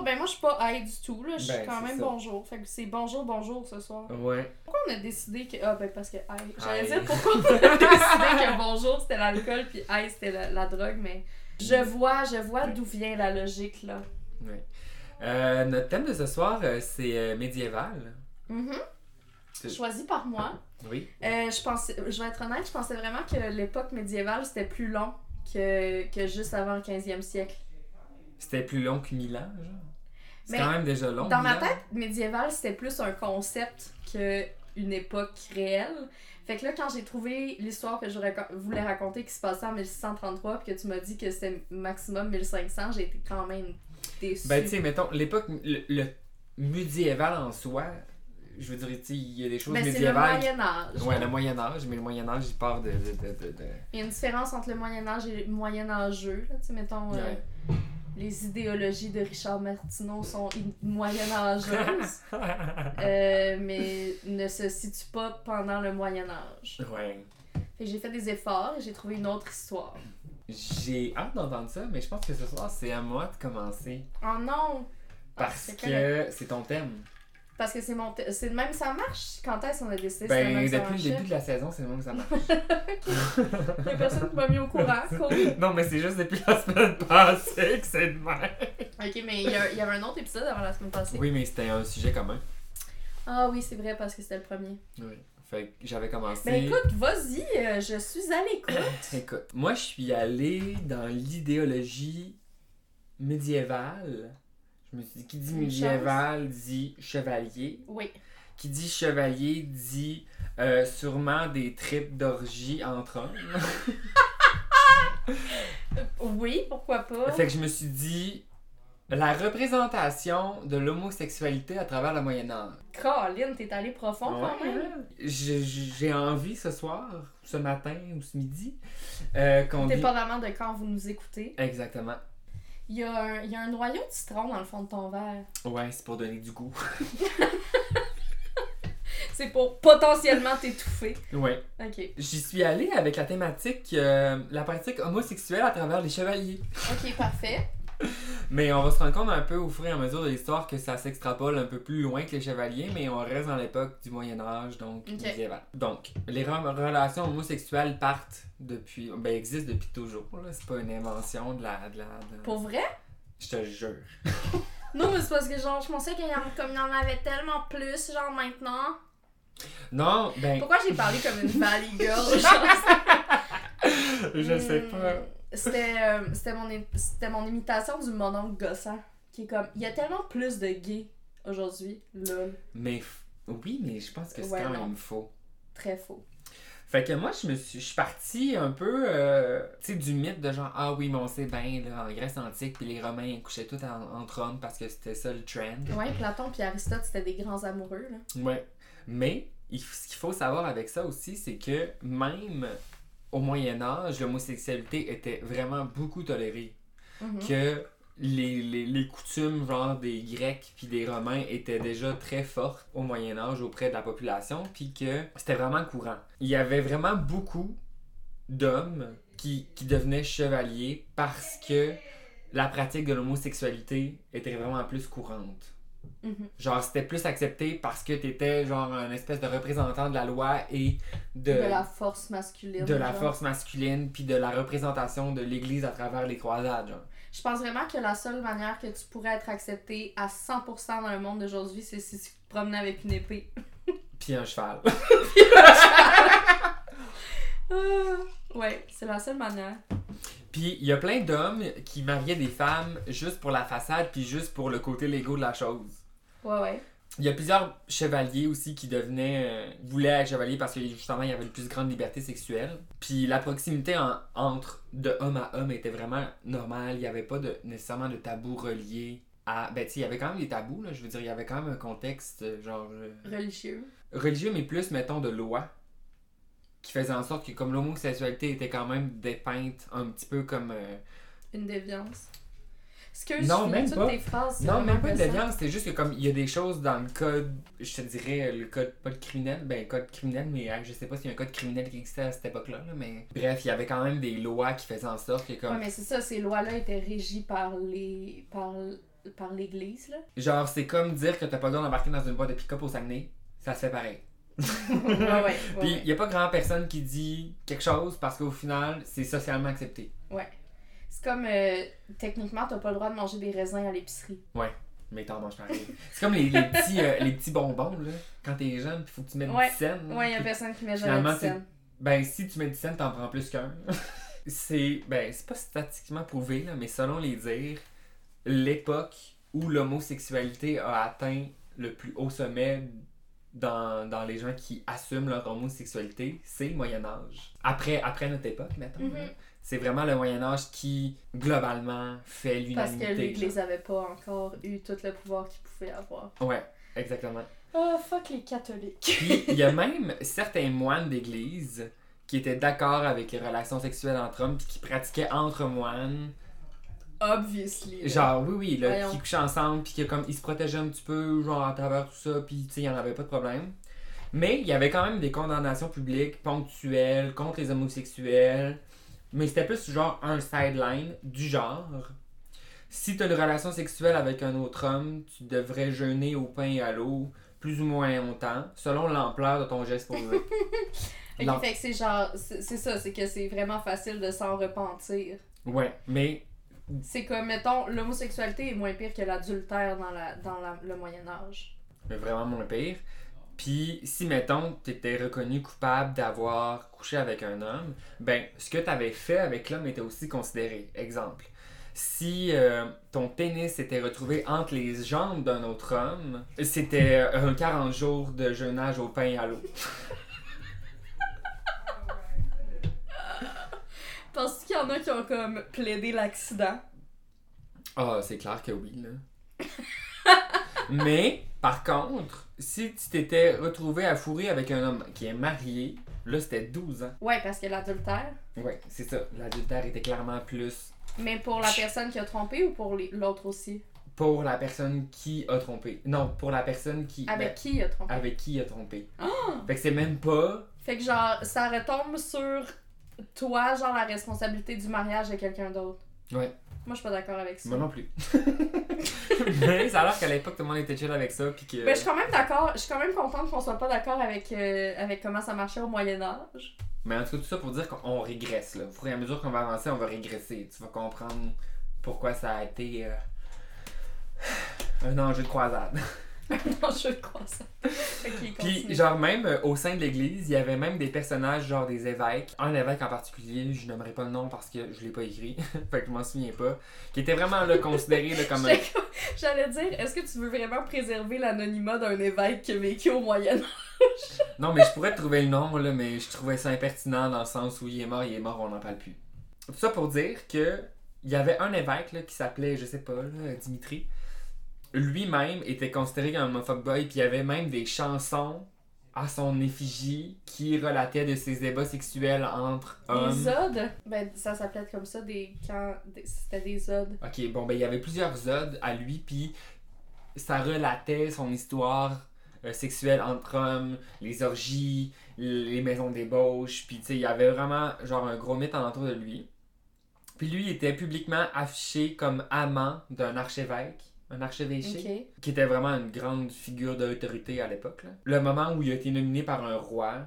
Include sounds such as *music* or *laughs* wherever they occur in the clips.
bonjour. Ben moi, je suis pas high du tout, là. Je suis Ben, quand même ça. bonjour. Fait que c'est bonjour, bonjour ce soir. Ouais. Pourquoi on a décidé que. Ah, ben parce que high. J'allais dire pourquoi on a *laughs* décidé que bonjour c'était l'alcool, puis high c'était la, la drogue, mais. Je vois, je vois d'où vient la logique, là. ouais. Euh, notre thème de ce soir, euh, c'est euh, médiéval. Mhm. C'est- Choisi par moi. Oui. Euh, je pensais, je vais être honnête, je pensais vraiment que l'époque médiévale c'était plus long que, que juste avant le 15e siècle. C'était plus long que 1000 ans, genre. C'est quand même déjà long. Dans ma 1000 ans. tête, médiéval c'était plus un concept qu'une époque réelle. Fait que là, quand j'ai trouvé l'histoire que je voulais raconter qui se passait en 1633, puis que tu m'as dit que c'était maximum 1500, j'ai été quand même déçue. Ben, tu sais, mettons, l'époque, le, le médiéval en soi, je veux dire, il y a des choses Ben, c'est le médiévales. Moyen-Âge. Ouais, le Moyen-Âge, mais le Moyen-Âge, il part de. de, de, Il y a une différence entre le Moyen-Âge et le Moyen-Âgeux. là. Tu sais, mettons, euh. Les idéologies de Richard Martineau sont moyen-âgeuses, *laughs* euh, mais ne se situent pas pendant le Moyen-Âge. ouais. Fait que j'ai fait des efforts et j'ai trouvé une autre histoire. J'ai hâte d'entendre ça, mais je pense que ce soir, c'est à moi de commencer. Oh non! Ah, Parce que c'est ton thème. Parce que c'est mon. même ça marche? Quand est-ce qu'on a décidé Ben, même ça depuis le début de la saison, c'est le même que ça *laughs* marche. Il y a personne qui m'a mis au courant. *laughs* Non, mais c'est juste depuis la semaine passée que c'est de même. Ok, mais il y, y avait un autre épisode avant la semaine passée. Oui, mais c'était un sujet commun. Ah oui, c'est vrai, parce que c'était le premier. Oui. Fait que j'avais commencé. Ben écoute, vas-y, euh, je suis à l'écoute. *coughs* Écoute, moi je suis allé dans l'idéologie médiévale. Je me suis dit, qui dit médiéval dit chevalier. Oui. Qui dit chevalier dit euh, sûrement des tripes d'orgie entre hommes. *laughs* Oui, pourquoi pas? fait que je me suis dit, la représentation de l'homosexualité à travers le Moyen-Âge. Colin, t'es allé profond quand Ouais, même. ouais. J'ai envie ce soir, ce matin ou ce midi, euh, qu'on dit... Dépendamment de quand vous nous écoutez. Exactement. Il y, a un, il y a un noyau de citron dans le fond de ton verre. Ouais, c'est pour donner du goût. *laughs* C'est pour potentiellement t'étouffer. Ouais. Ok. J'y suis allée avec la thématique euh, la pratique homosexuelle à travers les chevaliers. Ok, parfait. *laughs* Mais on va se rendre compte un peu au fur et à mesure de l'histoire que ça s'extrapole un peu plus loin que les chevaliers, mais on reste dans l'époque du Moyen Âge, donc médiéval. Donc, les re- relations homosexuelles partent depuis, ben existent depuis toujours. là. C'est pas une invention de la, de la. de- Pour vrai? Je te jure. *laughs* Non, mais c'est parce que genre, je pensais qu'il y en, comme y en avait tellement plus, genre maintenant. Non, ben, Pourquoi j'ai parlé comme une *laughs* valley girl? je sais pas. C'était euh, mon, mon imitation du mononcle gossant. Qui est comme, il y a tellement plus de gays aujourd'hui. Lol. Mais oui, mais je pense que c'est Ouais, quand non. même faux. Très faux. Fait que moi, je me suis, je suis partie un peu, euh, tu sais, du mythe de genre, ah oui, mais on sait bien, là, en Grèce antique, puis les Romains ils couchaient tous en- entre hommes parce que c'était ça le trend. Ouais, Platon puis Aristote, c'était des grands amoureux, là. Ouais. Mais, il ce qu'il faut savoir avec ça aussi, c'est que même au Moyen-Âge, l'homosexualité était vraiment beaucoup tolérée. Mhm. Que les, les, les coutumes, genre des Grecs puis des Romains, étaient déjà très fortes au Moyen-Âge auprès de la population, puis que c'était vraiment courant. Il y avait vraiment beaucoup d'hommes qui, qui devenaient chevaliers parce que la pratique de l'homosexualité était vraiment plus courante. Mhm. Genre, c'était plus accepté parce que t'étais genre un espèce de représentant de la loi et de, De la force masculine. de la force masculine puis de la représentation de l'Église à travers les croisades. Genre. Je pense vraiment que la seule manière que tu pourrais être accepté à 100% dans le monde d'aujourd'hui, c'est si tu te promenais avec une épée. *laughs* Puis un cheval. *laughs* Ah, ouais, c'est la seule manière. puis il y a plein d'hommes qui mariaient des femmes juste pour la façade puis juste pour le côté légaux de la chose. Ouais, ouais. Il y a plusieurs chevaliers aussi qui devenaient euh, voulaient être chevaliers parce que justement il y avait une plus grande liberté sexuelle. Puis la proximité en- entre de homme à homme était vraiment normale. Il n'y avait pas de, nécessairement de tabou relié à. Ben tu sais, il y avait quand même des tabous là. Je veux dire, il y avait quand même un contexte euh, genre euh, Religieux. religieux, mais plus mettons de loi qui faisait en sorte que comme l'homosexualité était quand même dépeinte un petit peu comme euh, Une déviance. Excuse, Non, je même pas. tes phrases. Non, même pas de déviance, c'est juste que comme il y a des choses dans le code, je te dirais le code, pas de criminel, ben code criminel, mais euh, je sais pas s'il y a un code criminel qui existait à cette époque-là, là, mais bref, il y avait quand même des lois qui faisaient en sorte que comme... Ouais, mais c'est ça, ces lois-là étaient régies par les. par, par l'Église, là. Genre, c'est comme dire que t'as pas le droit d'embarquer dans une boîte de pick-up au Saguenay. Ça se fait pareil. Ouais, ouais, ouais, Puis, ouais. il y a pas grand personne qui dit quelque chose parce qu'au final, c'est socialement accepté. C'est comme, euh, techniquement, t'as pas le droit de manger des raisins à l'épicerie. Mais t'en manges pareil. c'est comme les, les petits, euh, les petits bonbons, là. Quand t'es jeune, puis faut que tu mettes Ouais. 10 cents. là, Ouais, y a personne qui met jamais de scène. Ben, si tu mets 10 cents, t'en prends plus qu'un. *laughs* c'est. Ben, c'est pas statistiquement prouvé, là, mais selon les dires, l'époque où l'homosexualité a atteint le plus haut sommet dans, dans les gens qui assument leur homosexualité, c'est le Moyen-Âge. Après, après notre époque, mettons. Mhm. là. C'est vraiment le Moyen-Âge qui, globalement, fait Parce l'unanimité. que l'Église genre. avait pas encore eu tout le pouvoir qu'il pouvait avoir. Ouais, exactement. Oh, fuck les catholiques. Il y a même *laughs* certains moines d'église qui étaient d'accord avec les relations sexuelles entre hommes puis qui pratiquaient entre moines. Obviously. là. Genre oui oui là, Voyons. qui couchaient ensemble puis que comme ils se protégeaient un petit peu genre à travers tout ça puis tu sais il y en avait pas de problème. Mais il y avait quand même des condamnations publiques ponctuelles contre les homosexuels. Mais c'était plus genre un sideline du genre. Si tu as une relation sexuelle avec un autre homme, tu devrais jeûner au pain et à l'eau plus ou moins longtemps, selon l'ampleur de ton geste. *laughs* Ok, L'am- fait que c'est genre, c'est ça, c'est que c'est vraiment facile de s'en repentir. Ouais, mais C'est comme, mettons, l'homosexualité est moins pire que l'adultère dans, la, dans le Moyen-Âge. mais vraiment moins pire. Puis, si, mettons, t'étais reconnu coupable d'avoir couché avec un homme, ben, ce que t'avais fait avec l'homme était aussi considéré. Exemple, si euh, ton pénis était retrouvé entre les jambes d'un autre homme, c'était un 40 jours de jeûnage au pain et à l'eau. *laughs* Penses-tu qu'il y en a qui ont comme plaidé l'accident? Ah, c'est clair que oui, là. *laughs* Mais, par contre, si tu t'étais retrouvé à fourrer avec un homme qui est marié, là, c'était 12 ans. Ouais, parce que l'adultère. Ouais, c'est ça. L'adultère était clairement plus Mais pour la personne qui a trompé ou pour l'autre aussi? pour la personne qui a trompé. Non, pour la personne qui. Avec ben, qui il a trompé? avec qui a trompé. Ah! Fait que c'est même pas. Fait que genre, ça retombe sur toi, genre la responsabilité du mariage de quelqu'un d'autre. Ouais. Moi, je suis pas d'accord avec ça. Moi non plus. *laughs* Mais ça a l'air qu'à l'époque, tout le monde était chill avec ça. Puis que. Mais Ben, je suis quand même d'accord, je suis quand même contente qu'on soit pas d'accord avec, euh, avec comment ça marchait au Moyen-Âge. Mais en tout cas, tout ça pour dire qu'on régresse. Là. Au fur et à mesure qu'on va avancer, on va régresser. Tu vas comprendre pourquoi ça a été. euh, un enjeu de croisade. *laughs* *laughs* non, je crois ça. Puis, genre, même euh, au sein de l'église, il y avait même des personnages, genre des évêques. Un évêque en particulier, je nommerai pas le nom parce que je l'ai pas écrit, *laughs* fait que je m'en souviens pas. Qui était vraiment là, considéré là, comme un. J'allais dire, est-ce que tu veux vraiment préserver l'anonymat d'un évêque qui a vécu au Moyen-Âge? *laughs* Non, mais je pourrais te trouver le nom, là, mais je trouvais ça impertinent dans le sens où il est mort, il est mort, on n'en parle plus. Tout ça pour dire que il y avait un évêque là, qui s'appelait, je sais pas, là, Dimitri. Lui-même était considéré comme un homophobe boy, puis il y avait même des chansons à son effigie qui relataient de ses débats sexuels entre hommes. Des odes? Ben, ça s'appelait comme ça, des... Quand... C'était des odes. Ok, bon, ben il y avait plusieurs odes à lui, puis ça relatait son histoire euh, sexuelle entre hommes, les orgies, les maisons d'ébauche, puis tu sais, il y avait vraiment genre un gros mythe alentour de lui. Puis lui il était publiquement affiché comme amant d'un archevêque, un archevêché, qui était vraiment une grande figure d'autorité à l'époque. Le moment où il a été nominé par un roi,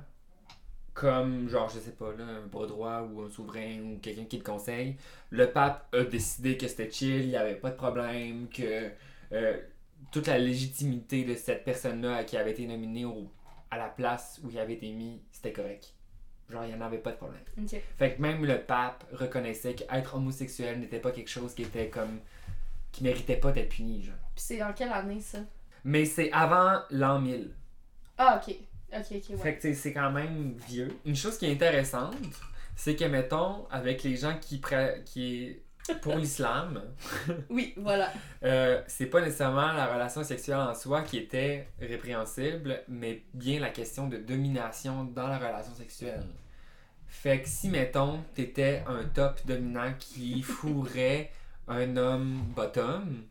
comme genre, je sais pas, là, un bras droit ou un souverain ou quelqu'un qui le conseille, le pape a décidé que c'était chill, il n'y avait pas de problème, que euh, toute la légitimité de cette personne-là qui avait été nominée au- à la place où il avait été mis, c'était correct. Genre, il n'y en avait pas de problème. Fait que même le pape reconnaissait qu'être homosexuel n'était pas quelque chose qui était comme. Qui méritait pas d'être puni, genre. Puis c'est en quelle année, ça? Mais c'est avant l'an 1000. Ah, ok. Ok, ok, ouais. Fait que c'est quand même vieux. Une chose qui est intéressante, c'est que, mettons, avec les gens qui, qui pour l'islam, *laughs* Oui, voilà. euh, c'est pas nécessairement la relation sexuelle en soi qui était répréhensible, mais bien la question de domination dans la relation sexuelle. Fait que si, mettons, t'étais un top dominant qui *laughs* fourrait un homme bottom,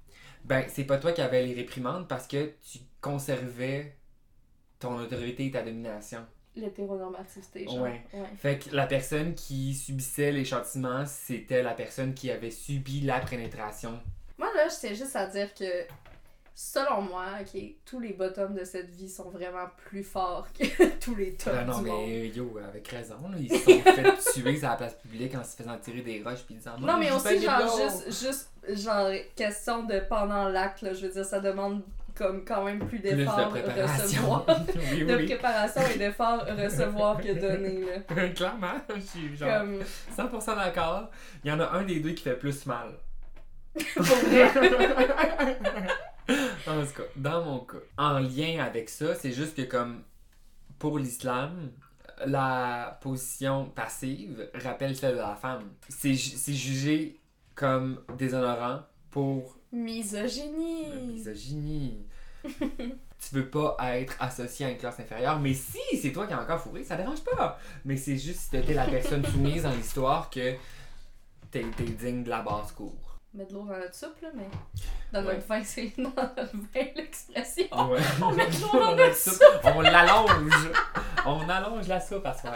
ben c'est pas toi qui avais les réprimandes parce que tu conservais ton autorité et ta domination. L'hétéronormativité, genre. Ouais. ouais. Fait que la personne qui subissait les châtiments, c'était la personne qui avait subi la pénétration. Moi, là, je tiens juste à dire que, selon moi, ok, tous les bottoms de cette vie sont vraiment plus forts que *laughs* tous les tops Ah non, du monde. mais yo, avec raison, ils se sont fait *laughs* tuer à la place publique en se faisant tirer des roches puis disant Non, mais aussi, genre, juste, juste, genre, question de pendant l'acte, je veux dire, ça demande comme quand même plus Plus de d'efforts recevoir. *laughs* oui, de préparation et d'efforts recevoir que donner, là. Clairement, je suis genre Comme, 100% d'accord. Il y en a un des deux qui fait plus mal. pour vrai. En tout cas, dans mon cas, en lien avec ça, c'est juste que comme pour l'islam, la position passive rappelle celle de la femme. C'est ju- c'est jugé comme déshonorant pour Misogynie. misogynie. *laughs* tu veux pas être associé à une classe inférieure, mais si c'est toi qui as encore fourré, ça dérange pas. Mais c'est juste si t'étais la personne soumise dans l'histoire que t'es digne de la basse-cour. Mettre de l'eau dans notre soupe, là, mais dans Ouais. notre vin, c'est *laughs* dans notre vin l'expression. Ouais. *laughs* On met de l'eau *laughs* dans notre soupe. On l'allonge. On allonge la soupe à soir.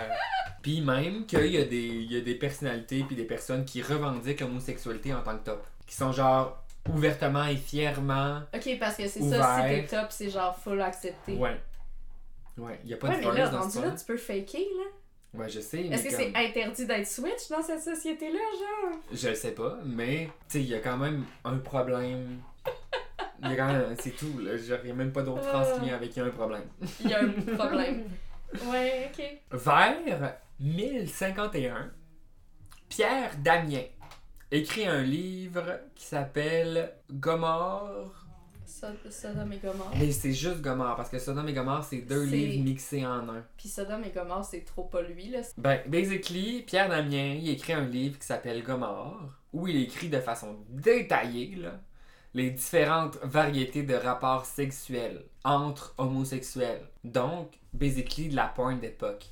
Puis même qu'il y, a des- y a des personnalités puis des personnes qui revendiquent l'homosexualité en tant que top. Qui sont genre ouvertement et fièrement. Ok, parce que c'est ça, si t'es top, c'est genre full accepté. Ouais. Ouais, il y a pas Ouais, de mais là, dans rendu ce là, tu peux faker, là. Ouais, je sais, Est-ce que comme... c'est interdit d'être switch dans cette société-là, genre? Je le sais pas, mais tu sais, il y a quand même un problème. Il y a quand même... C'est tout, là. Il y a même pas d'autre phrase qui vient avec il y a un problème. Il y a un problème. Ouais, ok. Vers 1051, Pierre Damien écrit un livre qui s'appelle Gomorre. Sod- Sodome et Gomorre. Mais c'est juste Gomorre, parce que Sodome et Gomorre, c'est deux livres mixés en un. Puis Sodome et Gomorre, c'est trop pas lui, là. Ben, basically, Pierre Damien, il écrit un livre qui s'appelle Gomorre, où il écrit de façon détaillée, là, les différentes variétés de rapports sexuels entre homosexuels. Donc, basically, de la porn d'époque.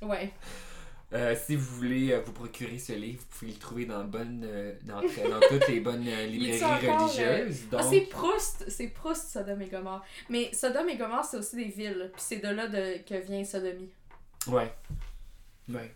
Ouais. Euh, si vous voulez euh, vous procurer ce livre, vous pouvez le trouver dans, bonne, euh, dans, dans toutes les bonnes librairies religieuses. Ah, Donc, c'est Proust, c'est Proust, Sodome et Gomorre. Mais Sodome et Gomorre, c'est aussi des villes, puis c'est de là de, que vient Sodomie. ouais. Ouais.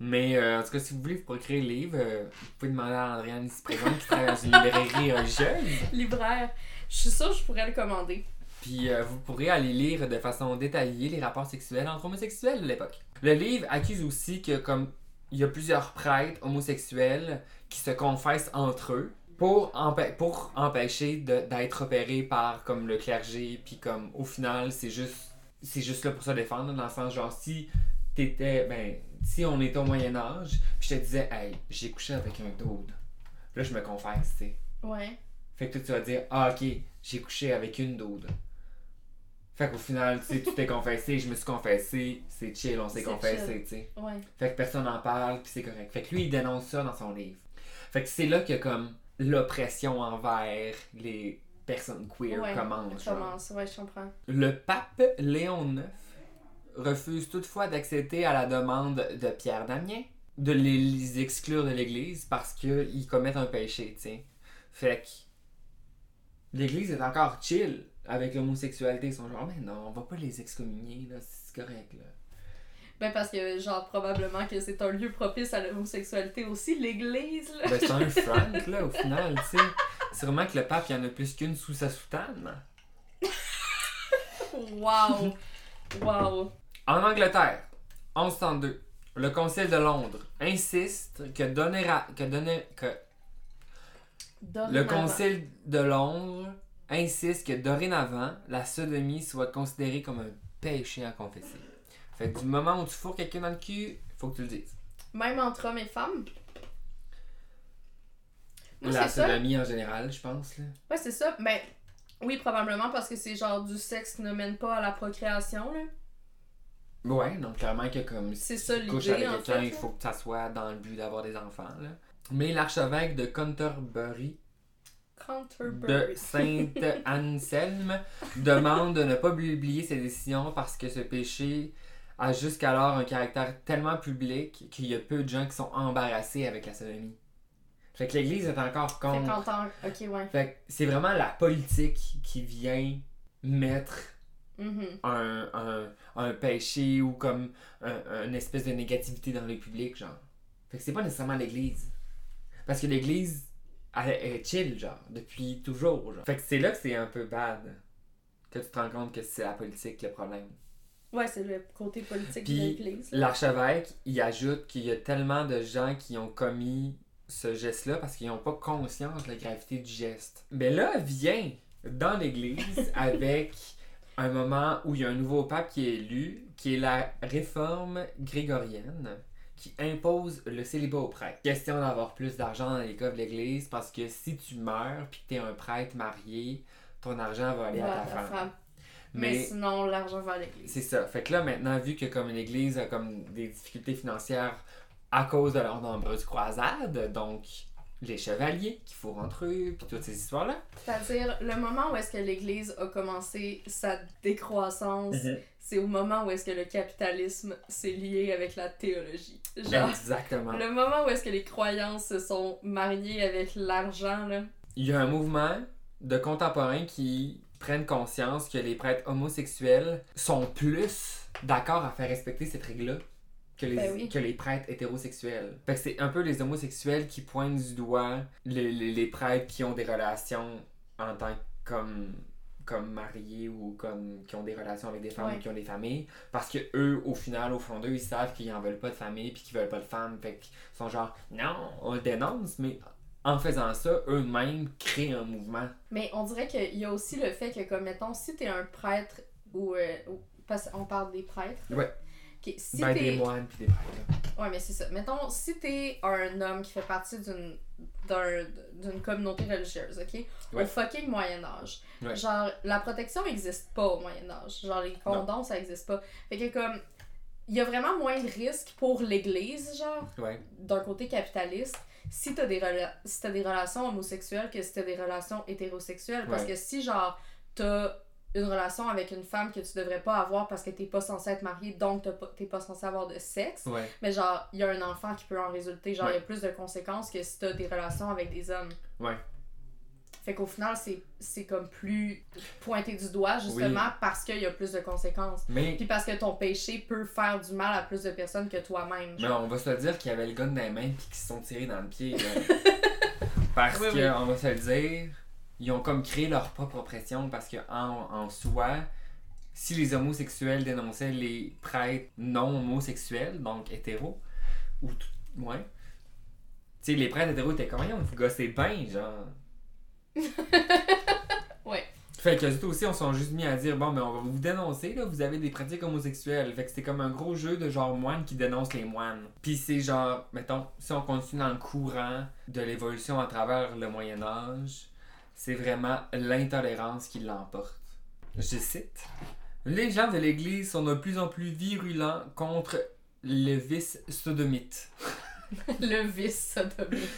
Mais en tout cas, si vous voulez vous procurer le livre, vous pouvez demander à Andréane ici présente qui travaille dans une *laughs* librairie religieuse. Libraire. Je suis sûre que je pourrais le commander. Puis euh, vous pourrez aller lire de façon détaillée les rapports sexuels entre homosexuels de l'époque. Le livre accuse aussi que comme il y a plusieurs prêtres homosexuels qui se confessent entre eux pour, empê- pour empêcher d'être opérés par comme le clergé puis comme au final c'est juste c'est juste là pour se défendre dans le sens genre si t'étais ben si on était au Moyen Âge puis je te disais hey j'ai couché avec un dude là je me confesse tu sais Ouais. fait que toi, tu vas dire, ah, ok, j'ai couché avec une dude. Fait qu'au final, tu sais, tu t'es confessé, je me suis confessé, c'est chill, on s'est confessé, tu sais. Ouais. Fait que personne n'en parle, puis c'est correct. Fait que lui, il dénonce ça dans son livre. Fait que c'est là que, comme, l'oppression envers les personnes queer Ouais, commence. Commence, ouais, je comprends. Le pape Léon IX refuse toutefois d'accéder à la demande de Pierre Damien de les exclure de l'Église parce qu'ils commettent un péché, tu sais. Fait que l'Église est encore chill avec l'homosexualité. Ils sont genre, mais non, on va pas les excommunier, là, c'est correct, là. Ben parce que, genre, probablement que c'est un lieu propice à l'homosexualité aussi, l'église, là. Ben, c'est un *laughs* Frank, là, au final, tu sais. C'est vraiment que le pape, il y en a plus qu'une sous sa soutane. Wow! Wow! En Angleterre, 1102, le Conseil de Londres insiste que donner à- que donner que Le. Conseil de Londres insiste que dorénavant, la sodomie soit considérée comme un péché à confesser. Fait que du moment où tu fourres quelqu'un dans le cul, faut que tu le dises. Même entre hommes et femmes? Moi, la ça. sodomie en général, je pense. Là. Ouais, c'est ça. Ben, oui, probablement parce que c'est genre du sexe qui ne mène pas à la procréation, là. Ouais, donc clairement que comme C'est ça tu couches avec quelqu'un, il faut que ça soit dans le but d'avoir des enfants. Là. Mais l'archevêque de Canterbury de. Saint-Anselme *laughs* demande de ne pas publier ses décisions parce que ce péché a jusqu'alors un caractère tellement public qu'il y a peu de gens qui sont embarrassés avec la sodomie. Fait que l'Église est encore contre. Ok, ouais. Fait que c'est vraiment la politique qui vient mettre Mhm. un, un, un péché ou comme un- une espèce de négativité dans le public, genre. Fait que c'est pas nécessairement l'Église. Parce que l'Église elle est chill, genre, depuis toujours. Genre. Fait que c'est là que c'est un peu bad. Que tu te rends compte que c'est la politique le problème. Ouais, c'est le côté politique Puis, de l'église. L'archevêque, il ajoute qu'il y a tellement de gens qui ont commis ce geste-là parce qu'ils n'ont pas conscience de la gravité du geste. Mais là, vient dans l'église *laughs* avec un moment où il y a un nouveau pape qui est élu, qui est la réforme grégorienne, qui impose le célibat aux prêtres. Question d'avoir plus d'argent dans les coffres de l'église parce que si tu meurs puis que tu es un prêtre marié, ton argent va aller Ouais, à ta femme. femme. Mais, Mais sinon, l'argent va à l'église. c'est ça. Fait que là, maintenant, vu que comme l'Église a comme des difficultés financières à cause de leurs nombreuses croisades, donc les chevaliers qui fourrent entre eux, puis toutes ces histoires-là. C'est-à-dire, le moment où est-ce que l'Église a commencé sa décroissance, Mhm. c'est au moment où est-ce que le capitalisme s'est lié avec la théologie. Genre, Exactement. le moment où est-ce que les croyances se sont mariées avec l'argent, là. Il y a un mouvement de contemporains qui prennent conscience que les prêtres homosexuels sont plus d'accord à faire respecter cette règle-là que les, Ben oui. que les prêtres hétérosexuels. Fait que c'est un peu les homosexuels qui pointent du doigt les, les, les prêtres qui ont des relations en tant que comme comme mariés ou comme qui ont des relations avec des femmes Ouais. ou qui ont des familles parce que eux au final au fond d'eux ils savent qu'ils en veulent pas de famille puis qu'ils veulent pas de femme fait qu'ils sont genre non on le dénonce mais en faisant ça eux-mêmes créent un mouvement Mais on dirait qu'il y a aussi le fait que, comme, mettons, si t'es un prêtre ou. euh, ou- parce qu'on parle des prêtres. Ouais. Ok, si ben, t'es- des moines puis des prêtres Ouais, mais c'est ça. Mettons, si t'es un homme qui fait partie d'une d'un- d'une communauté religieuse, ok? Ouais. Au fucking Moyen-Âge. Ouais. Genre, la protection n'existe pas au Moyen-Âge. Genre, les condoms, ça existe pas. Fait que, comme, il y a vraiment moins de risques pour l'Église, genre, ouais d'un côté capitaliste, si t'as des, rela- si t'as des relations homosexuelles que si t'as des relations hétérosexuelles. Parce que si, genre, t'as une relation avec une femme que tu devrais pas avoir parce que t'es pas censé être marié, donc t'as pas- t'es pas censé avoir de sexe, ouais mais genre, il y a un enfant qui peut en résulter. Genre, il Ouais. y a plus de conséquences que si t'as des relations avec des hommes. Ouais. Fait qu'au final, c'est c'est comme plus pointé du doigt, justement, parce qu'il y a plus de conséquences. mais Puis parce que ton péché peut faire du mal à plus de personnes que toi-même. Mais on va se le dire qu'il y avait le gun dans les mains puis qu'ils se sont tirés dans le pied. *laughs* parce Oui, que, oui. on va se le dire, ils ont comme créé leur propre oppression parce que en, en soi, si les homosexuels dénonçaient les prêtres non homosexuels, donc hétéros, ou tout, ouais, tu sais, les prêtres hétéros étaient comme, Voyons, vous gossez bien, genre. *laughs* Ouais. Fait que aussi, on s'est juste mis à dire, bon, mais on va vous dénoncer, là, vous avez des pratiques homosexuelles. Fait que c'était comme un gros jeu de genre moines qui dénoncent les moines. Puis c'est genre, mettons, si on continue dans le courant de l'évolution à travers le Moyen-Âge, c'est vraiment l'intolérance qui l'emporte. Je cite Les gens de l'Église sont de plus en plus virulents contre le vice sodomite. *laughs* le vice sodomite.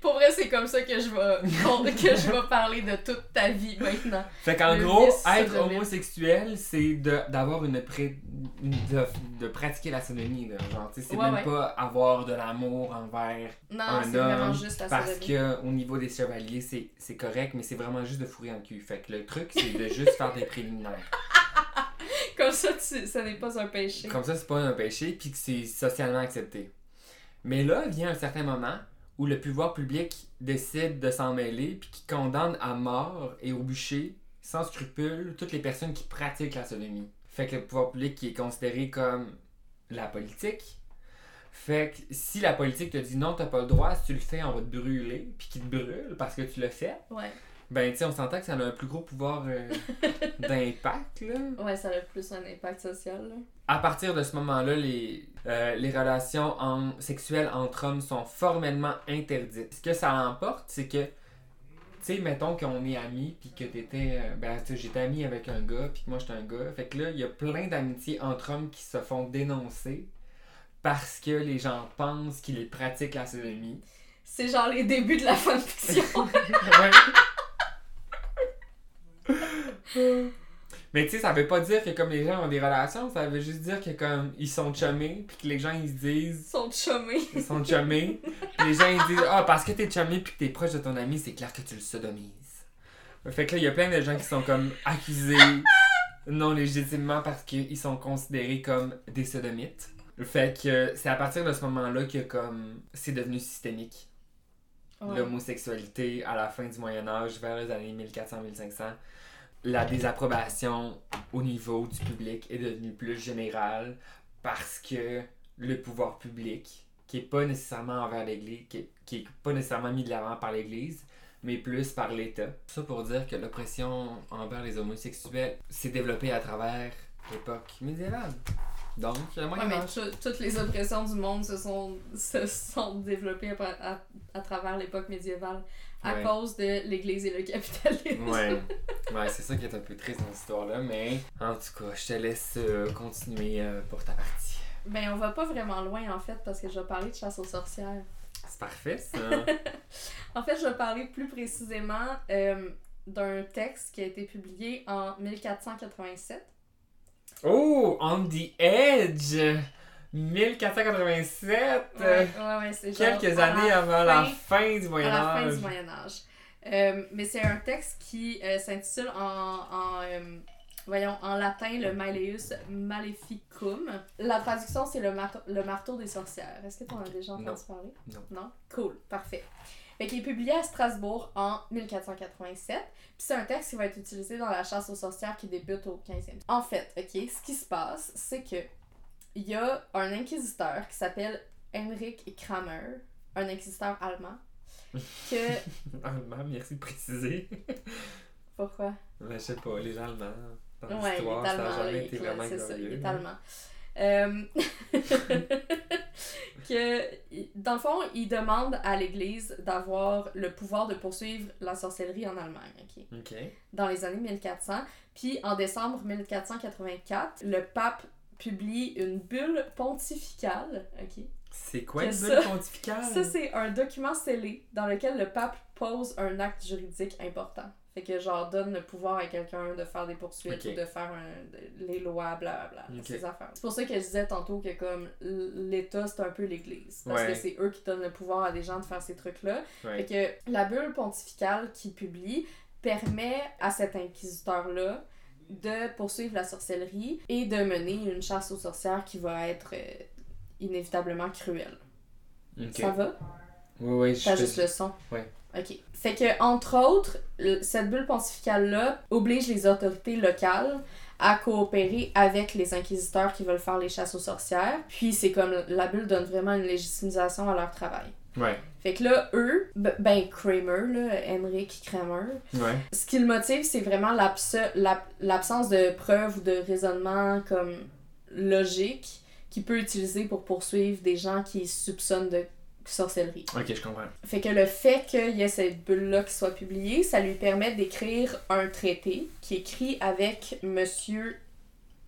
Pour vrai, c'est comme ça que je vais que je vais parler de toute ta vie maintenant. Fait qu'en gros, être homosexuel, c'est d'avoir une, pré- une- de, de pratiquer la sodomie. Là. Genre, c'est Ouais, même ouais. pas avoir de l'amour envers Non, un c'est vraiment homme. juste la parce que au niveau des chevaliers, c'est c'est correct, mais c'est vraiment juste de fourrer en cul. Fait que le truc, c'est de juste faire des préliminaires. *laughs* Comme ça, tu, ça n'est pas un péché. Comme ça, c'est pas un péché, puis que c'est socialement accepté. Mais là, vient un certain moment où le pouvoir public décide de s'en mêler, puis qui condamne à mort et au bûcher, sans scrupule, toutes les personnes qui pratiquent la sodomie. Fait que le pouvoir public qui est considéré comme la politique. Fait que si la politique te dit non, t'as pas le droit, si tu le fais, on va te brûler, puis qu'il te brûle parce que tu fait, Ouais. ben tu sais, on s'entend que ça a un plus gros pouvoir euh, *laughs* d'impact, là. Ouais, ça a plus un impact social. Là. À partir de ce moment-là, les, euh, les relations en- sexuelles entre hommes sont formellement interdites. Ce que ça emporte, c'est que, tu sais, mettons qu'on est amis, puis que t'étais. euh, ben, j'étais ami avec un gars, puis que moi j'étais un gars. Fait que là, il y a plein d'amitiés entre hommes qui se font dénoncer parce que les gens pensent qu'ils pratiquent la sodomie. C'est genre les débuts de la *laughs* fanfiction. *laughs* Ouais. *laughs* Mais tu sais, ça veut pas dire que comme les gens ont des relations, ça veut juste dire que comme ils sont chummés, puis que les gens ils se disent Ils sont chummés. ils sont chummés. Les gens ils disent ah parce que t'es chummé puis que t'es proche de ton ami, c'est clair que tu le sodomises. Fait que là il y a plein de gens qui sont comme accusés non légitimement parce qu'ils sont considérés comme des sodomites. Fait que c'est à partir de ce moment-là que comme c'est devenu systémique. Ouais. l'homosexualité à la fin du Moyen Âge, vers les années 1400-1500, la désapprobation au niveau du public est devenue plus générale parce que le pouvoir public, qui est pas nécessairement envers l'Église, qui pas nécessairement mis de l'avant par l'Église, mais plus par l'État. Ça pour dire que l'oppression envers les homosexuels s'est développée à travers l'époque médiévale. Donc, le Ouais, mais tout- toutes les oppressions du monde se sont, *laughs* se sont développées à, à- à travers l'époque médiévale à Ouais. cause de l'Église et le capitalisme. Ouais, *laughs* ouais c'est ça qui est un peu triste dans cette histoire-là, mais en tout cas, je te laisse euh, continuer euh, pour ta partie. Ben, on va pas vraiment loin en fait parce que je vais parler de chasse aux sorcières. C'est parfait ça. *laughs* En fait, je vais parler plus précisément euh, d'un texte qui a été publié en 1487. Oh, On the Edge 1487 Ouais, ouais, c'est Quelques années la avant la fin- du à Moyen la fin Âge. du Moyen Âge. Euh, mais c'est un texte qui euh, s'intitule en, en, euh, voyons, en latin le Malleus Maleficum. La traduction, c'est le, marteau- le marteau des sorcières. Est-ce que tu en as déjà entendu parler? Non. Non? Cool, parfait. Fait qu'il est publié à Strasbourg en 1487. Puis c'est un texte qui va être utilisé dans la chasse aux sorcières qui débute au 15e. En fait, ok, ce qui se passe, c'est que il y a un inquisiteur qui s'appelle Henrik Kramer, un inquisiteur allemand, que... *laughs* Allemand, merci de préciser. *laughs* Pourquoi? Mais je sais pas, les Allemands, dans Ouais, l'histoire, ça n'a jamais été vraiment c'est ça, il glorieux. est allemand. Euh, *laughs* que, dans le fond, il demande à l'Église d'avoir le pouvoir de poursuivre la sorcellerie en Allemagne, ok? Ok. dans les années 1400. Puis en décembre 1484, le pape publie une bulle pontificale, ok? C'est quoi une bulle pontificale? Ça, c'est un document scellé dans lequel le pape pose un acte juridique important. Fait que, genre, donne le pouvoir à quelqu'un de faire des poursuites ou de faire un- les lois, blablabla, Ok. ces affaires. C'est pour ça que je disais tantôt que, comme, l'État, c'est un peu l'Église. Parce Ouais. que c'est eux qui donnent le pouvoir à des gens de faire ces trucs-là. Ouais. Fait que la bulle pontificale qu'il publie permet à cet inquisiteur-là de poursuivre la sorcellerie et de mener une chasse aux sorcières qui va être euh, inévitablement cruelle. Ok. Ça va? Oui, oui, je fais- juste le son? Ouais. Ok. Fait que, entre autres, cette bulle pontificale-là oblige les autorités locales à coopérer avec les inquisiteurs qui veulent faire les chasses aux sorcières. Puis c'est comme la bulle donne vraiment une légitimisation à leur travail. Ouais. Fait que là, eux, ben Kramer, là, Henrik Kramer, Ouais. ce qui le motive, c'est vraiment l'abs- l'ab- l'absence de preuves ou de raisonnement comme logique qu'il peut utiliser pour poursuivre des gens qui soupçonnent de sorcellerie. Ok, je comprends. Fait que le fait qu'il y ait cette bulle-là qui soit publiée, ça lui permet d'écrire un traité qui est écrit avec Monsieur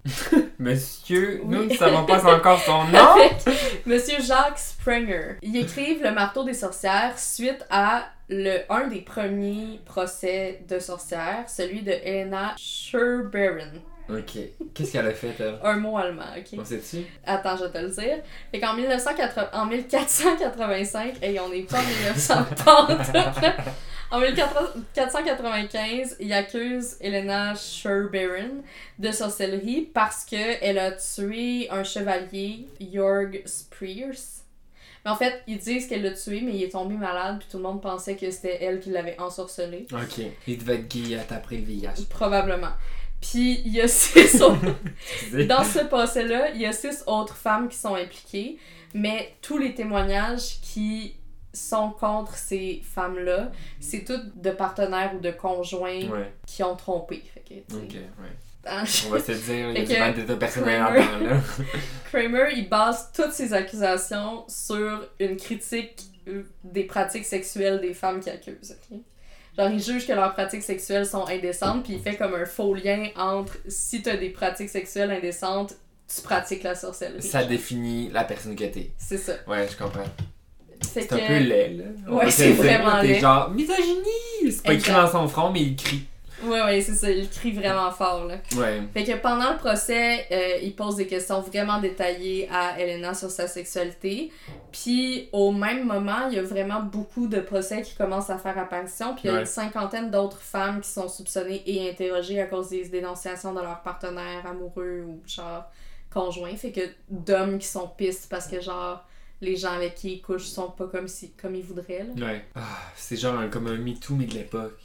*laughs* Monsieur, Oui. nous ne savons pas encore son nom. *laughs* Monsieur Jacques Springer. Ils écrivent le marteau des sorcières suite à le, un des premiers procès de sorcières, celui de Helena Scherberin. Ok. Qu'est-ce qu'elle a fait, elle? Un mot allemand, ok? On sait-tu? Attends, je vais te le dire. Fait qu'en 1980 en 1485, et on n'est pas en 1900 *laughs* En 1495, il accuse Elena Scherberin de sorcellerie parce qu'elle a tué un chevalier, Jorg Spreers. Mais en fait, ils disent qu'elle l'a tué, mais il est tombé malade, puis tout le monde pensait que c'était elle qui l'avait ensorcelé. Ok. Il devait être à après le VIH. Probablement. Puis il y a *laughs* six autres dans ce passé-là, il y a six autres femmes qui sont impliquées, mais tous les témoignages qui sont contre ces femmes-là, c'est toutes de partenaires ou de conjoints Ouais. qui ont trompé. Fait que, tu sais, Ok, ouais. On va se dire, il y a du Kramer- là. *laughs* Kramer, il base toutes ses accusations sur une critique euh, des pratiques sexuelles des femmes qui accusent. ok? Genre, il juge que leurs pratiques sexuelles sont indécentes, puis il fait comme un faux lien entre si t'as des pratiques sexuelles indécentes, tu pratiques la sorcellerie. Ça définit la personne que t'es. C'est ça. Ouais, je comprends. C'est que... un peu laid, là. Ouais, c'est vraiment laid. genre, misogynie! C'est pas écrit dans son front, mais il crie. Ouais, ouais, c'est ça. Il crie vraiment fort, là. Ouais. Fait que pendant le procès, euh, il pose des questions vraiment détaillées à Elena sur sa sexualité. Puis au même moment, il y a vraiment beaucoup de procès qui commencent à faire apparition. Puis il y a Ouais. une cinquantaine d'autres femmes qui sont soupçonnées et interrogées à cause des dénonciations de leurs partenaires amoureux ou genre conjoints. Fait que d'hommes qui sont pistes parce que genre les gens avec qui ils couchent sont pas comme, si, comme ils voudraient. Là. Ouais. Ah, c'est genre un- comme un MeToo, mais de l'époque.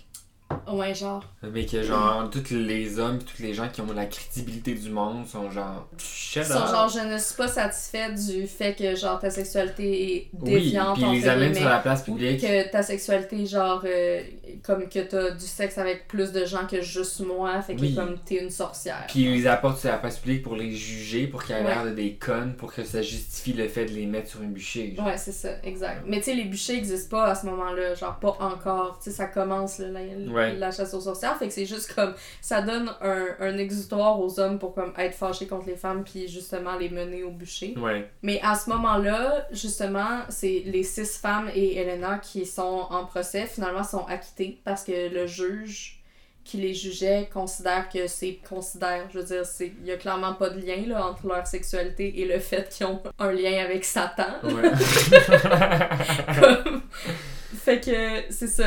Ouais, genre. Mais que genre, tous les hommes, tous les gens qui ont la crédibilité du monde sont genre. Ils sont genre, je ne suis pas satisfait du fait que genre ta sexualité est Oui, déviante. puis ils les amènent sur la place ou publique. que ta sexualité, genre, euh, comme que t'as du sexe avec plus de gens que juste moi, fait que Oui. comme t'es une sorcière. Puis ils les apportent sur la place publique pour les juger, pour qu'ils aient Ouais. l'air de des connes, pour que ça justifie le fait de les mettre sur une bûcher. Ouais, c'est ça, exact. Mais tu sais, les bûchers n'existent pas à ce moment-là, genre pas encore. Tu sais, ça commence là, la, Ouais. La chasse aux sorcières, fait que c'est juste comme ça donne un, un exutoire aux hommes pour comme être fâchés contre les femmes puis justement les mener au bûcher. Ouais. Mais à ce moment-là, justement, c'est les six femmes et Elena qui sont en procès, finalement sont acquittées parce que le juge qui les jugeait considère que c'est considère, je veux dire, c'est il y a clairement pas de lien là entre leur sexualité et le fait qu'ils ont un lien avec Satan. Ouais. *laughs* Comme- fait que c'est ça.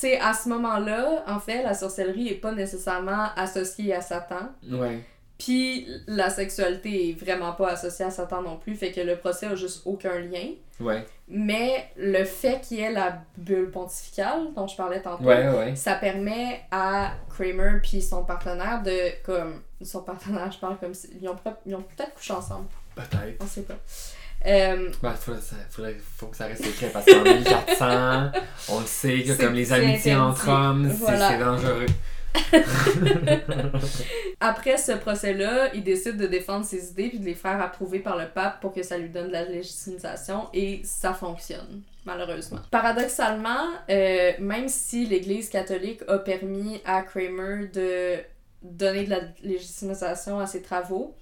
Tu sais, à ce moment-là, en fait, la sorcellerie est pas nécessairement associée à Satan. ouais. Puis la sexualité est vraiment pas associée à Satan non plus, fait que le procès a juste aucun lien. Ouais. Mais le fait qu'il y ait la bulle pontificale dont je parlais tantôt, Ouais, ouais. ça permet à Kramer puis son partenaire de comme son partenaire, je parle comme si ils ont, ont peut-être couché ensemble, Peut-être. on sait pas. Euh, faudrait, ça- faudrait- faut que ça reste secret parce qu'en *laughs* 1400, on le sait que comme les amitiés interdit. entre hommes, c'est Voilà. c'est dangereux. *laughs* Après ce procès-là, il décide de défendre ses idées puis de les faire approuver par le pape pour que ça lui donne de la légitimisation et ça fonctionne, malheureusement. Paradoxalement, euh, même si l'Église catholique a permis à Kramer de donner de la légitimisation à ses travaux,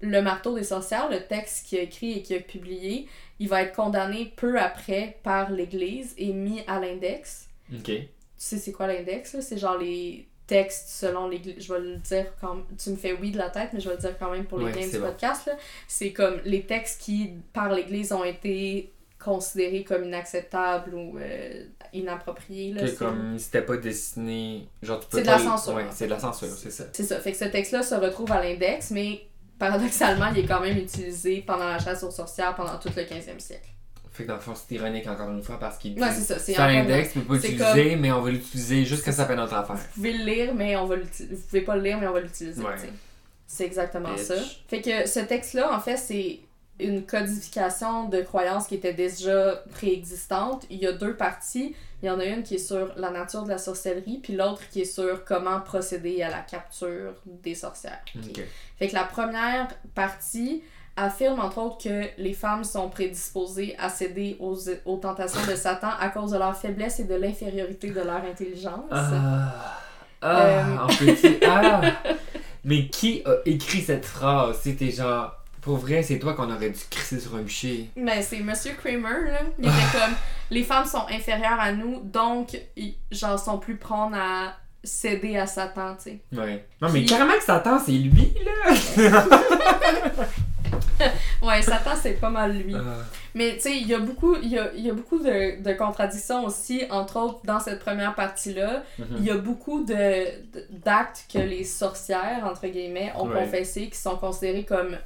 le marteau des sorcières, le texte qu'il a écrit et qu'il a publié, il va être condamné peu après par l'Église et mis à l'index Ok. tu sais c'est quoi l'index là? C'est genre les textes selon l'église. Je vais le dire quand tu me fais oui de la tête, mais je vais le dire quand même pour les gains du bon. podcast. là. C'est comme les textes qui, par l'église, ont été considérés comme inacceptables ou euh, inappropriés. là. Que C'est- comme c'était pas destiné. Genre, tu peux C'est de la censure, Ouais, c'est de la censure, c'est ça. C'est ça. Fait que ce texte-là se retrouve à l'index, mais paradoxalement, il est quand même utilisé pendant la chasse aux sorcières pendant tout le 15e siècle. Fait que dans le fond, c'est ironique encore une fois parce qu'il dit. Ouais, c'est ça. Encore- l'index, tu peux pas l'utiliser, mais on va l'utiliser C'est ça fait notre affaire. Vous pouvez le lire, mais on va l'utiliser. Vous pouvez pas le lire, mais on va l'utiliser. Ouais. C'est exactement Bitch. ça. Fait que ce texte-là, en fait, c'est une codification de croyances qui était déjà préexistante. Il y a deux parties. Il y en a une qui est sur la nature de la sorcellerie, puis l'autre qui est sur comment procéder à la capture des sorcières. Fait que la première partie affirme entre autres que les femmes sont prédisposées à céder aux, aux tentations de Satan à cause de leur faiblesse et de l'infériorité de leur intelligence. Ah. Ah, Euh. en petit. Ah. Mais qui a écrit cette phrase? C'était genre. Pour vrai, c'est toi qu'on aurait dû crisser sur un bûcher. Mais c'est Monsieur Kramer, là. Il était *laughs* comme les femmes sont inférieures à nous, donc ils, genre sont plus prônes à céder à Satan, tu sais. Ouais. Non, mais Puis- carrément que Satan, c'est lui, là! *laughs* Ouais, Satan c'est pas mal lui. Ah. Mais tu sais, il y a beaucoup, il y a, il y a beaucoup de, de contradictions aussi, entre autres dans cette première partie-là. Il Mhm. y a beaucoup de de- d'actes que les sorcières, entre guillemets, ont Ouais. confessés qui sont considérés comme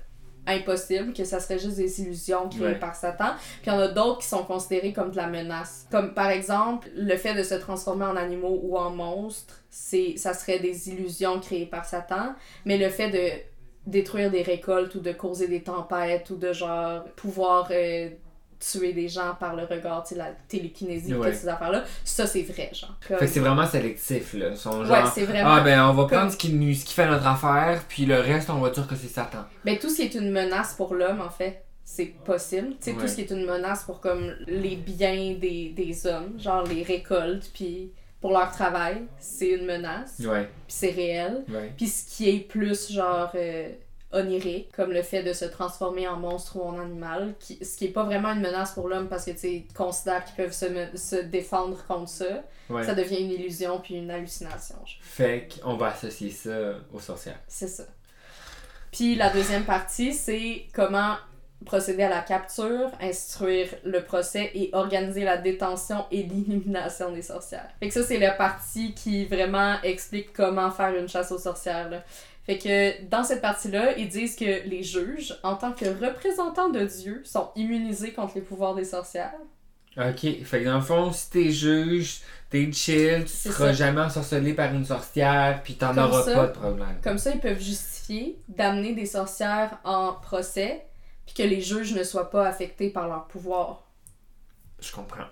impossibles, que ça serait juste des illusions créées Ouais. par Satan. Puis il y en a d'autres qui sont considérés comme de la menace. Comme par exemple, le fait de se transformer en animaux ou en monstres, c'est ça serait des illusions créées par Satan. Mais le fait de détruire des récoltes ou de causer des tempêtes ou de genre pouvoir euh, tuer des gens par le regard, tu sais, la télékinésie, Ouais. toutes ces affaires-là, ça c'est vrai, genre. Comme- Fait que c'est vraiment sélectif, là. Ils sont Ouais, genre. c'est vraiment. Ah, ben, on va comme- prendre ce qui, nous, ce qui fait notre affaire, puis le reste, on va dire que c'est Satan. Ben, tout ce qui est une menace pour l'homme, en fait, c'est possible. Tu sais, Ouais. tout ce qui est une menace pour comme les biens des, des hommes, genre les récoltes, puis pour leur travail, c'est une menace, Ouais, puis c'est réel. ouais. Puis ce qui est plus genre euh, onirique, comme le fait de se transformer en monstre ou en animal, qui, ce qui est pas vraiment une menace pour l'homme parce que tu considèrent qu'ils peuvent se, se défendre contre ça, ouais. ça devient une illusion puis une hallucination. Fait qu'on va associer ça aux sorcières. C'est ça. Puis la deuxième partie, c'est comment procéder à la capture, instruire le procès et organiser la détention et l'élimination des sorcières. Fait que ça, c'est la partie qui vraiment explique comment faire une chasse aux sorcières. Là. Fait que dans cette partie-là, ils disent que les juges, en tant que représentants de Dieu, sont immunisés contre les pouvoirs des sorcières. Ok, fait que dans le fond, si t'es juge, t'es chill, tu seras ça. jamais ensorcelé par une sorcière, puis t'en auras ça. pas de problème. Comme ça, ils peuvent justifier d'amener des sorcières en procès, puis que les juges ne soient pas affectés par leur pouvoir. Je comprends.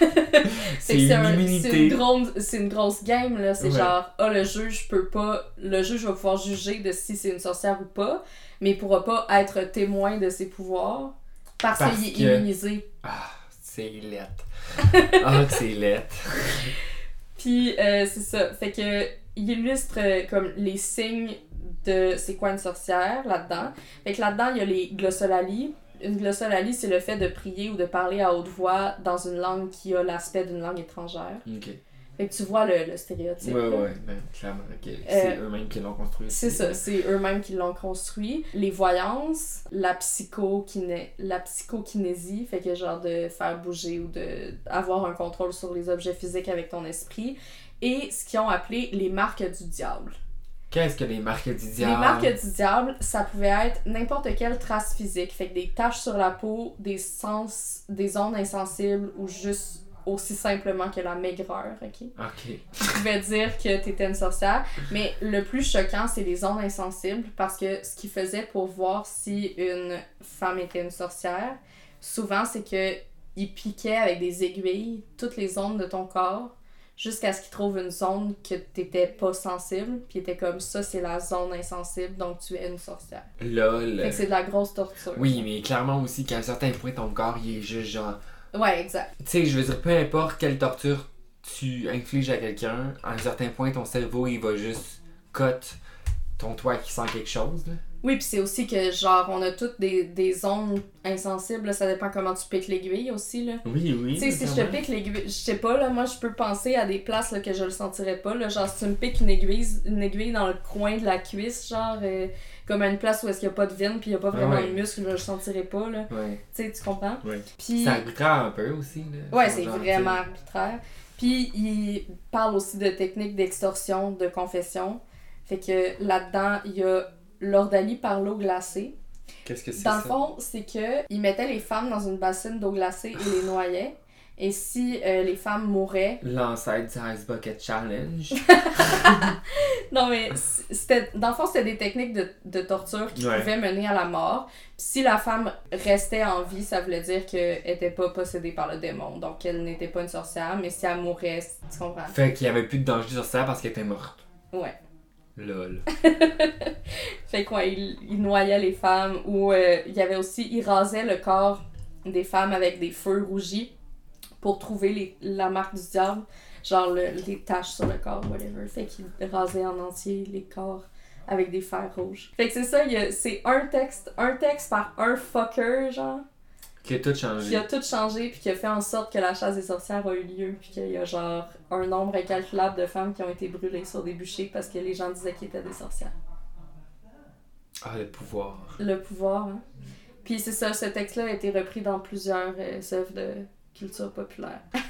*laughs* C'est une un- une, grosse- une grosse game, là. C'est Ouais. genre, ah, le juge peut pas. Le juge va pouvoir juger de si c'est une sorcière ou pas, mais il pourra pas être témoin de ses pouvoirs parce, Parce qu'il est immunisé. Ah, c'est lettre. *laughs* ah, c'est lettre. Puis, euh, c'est ça. Fait que, il illustre euh, comme les signes de c'est quoi une sorcière là-dedans. Fait que là-dedans, il y a les glossolalies. Une glossolalie, c'est le fait de prier ou de parler à haute voix dans une langue qui a l'aspect d'une langue étrangère. Ok. Fait que tu vois le, le stéréotype. Ouais, là. ouais, ben, clairement. ok. C'est eux-mêmes qui l'ont construit. Euh, C'est ça, c'est eux-mêmes qui l'ont construit. Les voyances, la, psychokiné... la psychokinésie, fait que genre de faire bouger ou de avoir un contrôle sur les objets physiques avec ton esprit. Et ce qu'ils ont appelé les marques du diable. Qu'est-ce que les marques du diable? Les marques du diable, ça pouvait être n'importe quelle trace physique, fait que des taches sur la peau, des sens, des ondes insensibles ou juste aussi simplement que la maigreur, ok? Ok. qui pouvait dire que t'étais une sorcière. Mais le plus choquant, c'est les ondes insensibles parce que ce qu'ils faisaient pour voir si une femme était une sorcière, souvent c'est que ils piquaient avec des aiguilles toutes les ondes de ton corps jusqu'à ce qu'ils trouvent une zone que t'étais pas sensible, puis était comme ça, c'est la zone insensible, donc tu es une sorcière. Lol. Fait que c'est de la grosse torture. Oui, mais clairement aussi qu'à un certain point, ton corps, il est juste genre. Ouais, exact. Tu sais, je veux dire, peu importe quelle torture tu infliges à quelqu'un, à un certain point, ton cerveau, il va juste cut ton toit qui sent quelque chose. Là. Oui, puis c'est aussi que, genre, on a toutes des, des ondes insensibles, là, ça dépend comment tu piques l'aiguille aussi, là. Oui, oui. Tu sais, si je te pique l'aiguille, je sais pas, là, moi, je peux penser à des places là, que je le sentirais pas, là, genre, si tu me piques une aiguille, une aiguille dans le coin de la cuisse, genre, euh, comme à une place où est-ce qu'il y a pas de veine, puis il y a pas vraiment Ouais. de muscle, je le sentirais pas, là. Ouais, Tu sais, tu comprends? ouais. Puis, Ça arbitraire un peu aussi. Là. ouais, c'est vraiment arbitraire. Puis, il parle aussi de techniques d'extorsion, de confession. Fait que là-dedans, il y a l'ordalie par l'eau glacée. Qu'est-ce que c'est Dans ça? le fond, c'est que ils mettaient les femmes dans une bassine d'eau glacée et les noyaient. Et si euh, les femmes mouraient, L'ancêtre du Ice Bucket Challenge. *laughs* non mais c'était dans le fond c'était des techniques de, de torture qui Ouais. pouvaient mener à la mort. Puis si la femme restait en vie, ça voulait dire qu'elle était pas possédée par le démon, donc qu'elle n'était pas une sorcière. Mais si elle mourait, tu comprends? Fait qu'il y avait plus de danger sur ça parce qu'elle était morte. Ouais. Lol. *laughs* Fait quoi, il, il noyait les femmes ou euh, il y avait aussi, il rasait le corps des femmes avec des feux rougis pour trouver les, la marque du diable, genre le- les taches sur le corps, whatever. Fait qu'il rasait en entier les corps avec des fers rouges. Fait que c'est ça, c'est un texte, un texte par un fucker, genre, Qui a tout qui changé. a tout changé puis qui a fait en sorte que la chasse des sorcières a eu lieu puis qu'il y a genre un nombre incalculable de femmes qui ont été brûlées sur des bûchers parce que les gens disaient qu'ils étaient des sorcières. Ah, le pouvoir. Le pouvoir. Hein. Puis c'est ça, ce texte-là a été repris dans plusieurs euh, œuvres de culture populaire. *laughs*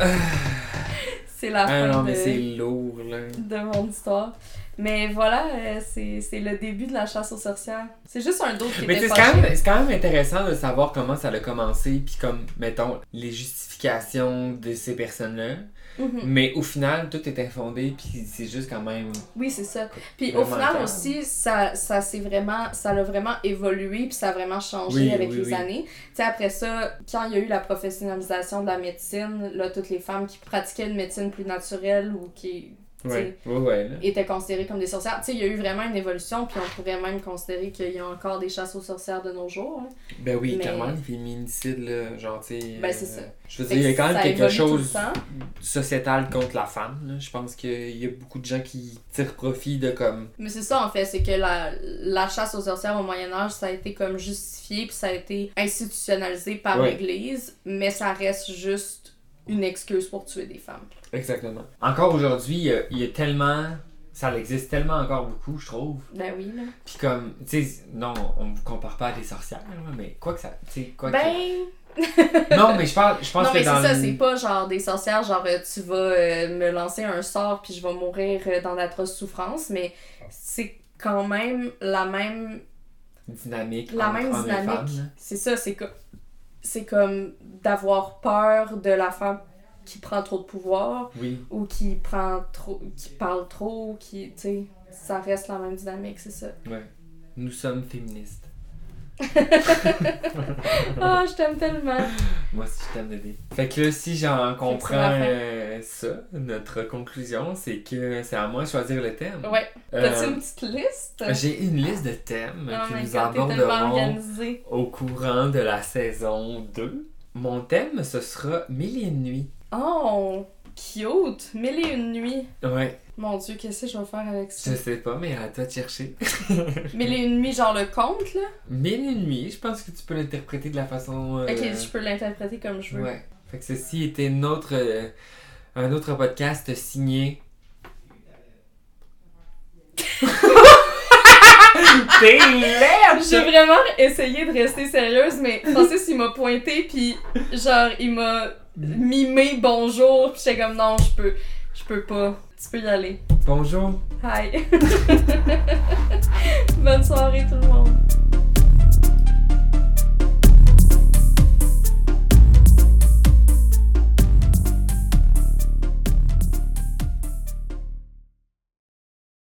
*laughs* c'est la Ah fin non, de, mais c'est lourd, là. de mon histoire. Mais voilà, euh, c'est le début de la chasse aux sorcières. C'est juste un d'autre qui Mais était c'est quand, fâché. même- c'est quand même intéressant de savoir comment ça a commencé, puis comme, mettons, les justifications de ces personnes-là. Mhm. Mais au final, tout est infondé, puis c'est juste quand même. Oui, c'est ça. Puis au final calme. aussi, ça, ça s'est vraiment, ça l'a vraiment évolué, puis ça a vraiment changé Oui, avec oui, les oui. années. Tu sais, après ça, quand il y a eu la professionnalisation de la médecine, là, toutes les femmes qui pratiquaient une médecine plus naturelle ou qui Ouais, ouais, ouais. Étaient considérées comme des sorcières. Tu sais, il y a eu vraiment une évolution, puis on pourrait même considérer qu'il y a encore des chasses aux sorcières de nos jours. hein. Ben oui, Mais- clairement, les féminicides, là, genre, tu sais. Ben, c'est ça. Je veux dire, il y a quand même quelque chose sociétal contre la femme, là. Je pense qu'il y a beaucoup de gens qui tirent profit de comme. Mais c'est ça en fait, c'est que la, la chasse aux sorcières au Moyen Âge, ça a été comme justifié puis ça a été institutionnalisé par Ouais. l'Église, mais ça reste juste une excuse pour tuer des femmes. Exactement. Encore aujourd'hui, il y a- il y, a tellement ça existe tellement encore beaucoup, je trouve. Ben oui, là. Puis comme, tu sais, non, on vous compare pas à des sorcières, mais quoi que ça, tu sais, quoi que- Ben. *laughs* Non, mais je parle, je pense non, que mais c'est dans ça, c'est pas genre des sorcières, genre euh, tu vas euh, me lancer un sort puis je vais mourir euh, dans d'atroces souffrances, mais c'est quand même la même dynamique, la même dynamique. C'est ça, c'est co- c'est comme d'avoir peur de la femme qui prend trop de pouvoir Oui, ou qui prend trop qui parle trop, qui tu sais, ça reste la même dynamique, c'est ça. ouais. Nous sommes féministes. *laughs* Ah, je t'aime tellement. Moi aussi, je t'aime, bébé. Fait que là, si j'en comprends euh, ça, notre conclusion, c'est que c'est à moi de choisir le thème. Ouais. Euh, T'as-tu une petite liste? J'ai une liste de thèmes Oh que nous God, aborderons au courant de la saison 2. Mon thème, ce sera Mille et une nuits. Oh, cute! Mille et une nuits. Ouais, Mon dieu, qu'est-ce que je vais faire avec ça? je sais pas, mais à toi de chercher. *laughs* *laughs* Mille et une nuits, genre le conte, là? Mille et une nuits, je pense que tu peux l'interpréter de la façon... euh, Ok, je peux l'interpréter comme je veux. Ouais. Fait que ceci était notre, euh, un autre podcast signé. *laughs* T'es laide! J'ai vraiment essayé de rester sérieuse, mais Francis, il m'a pointé, puis genre, il m'a mimé bonjour, puis j'étais comme non, je peux, je peux pas. Tu peux y aller. Bonjour. Hi. *laughs* Bonne soirée tout le monde.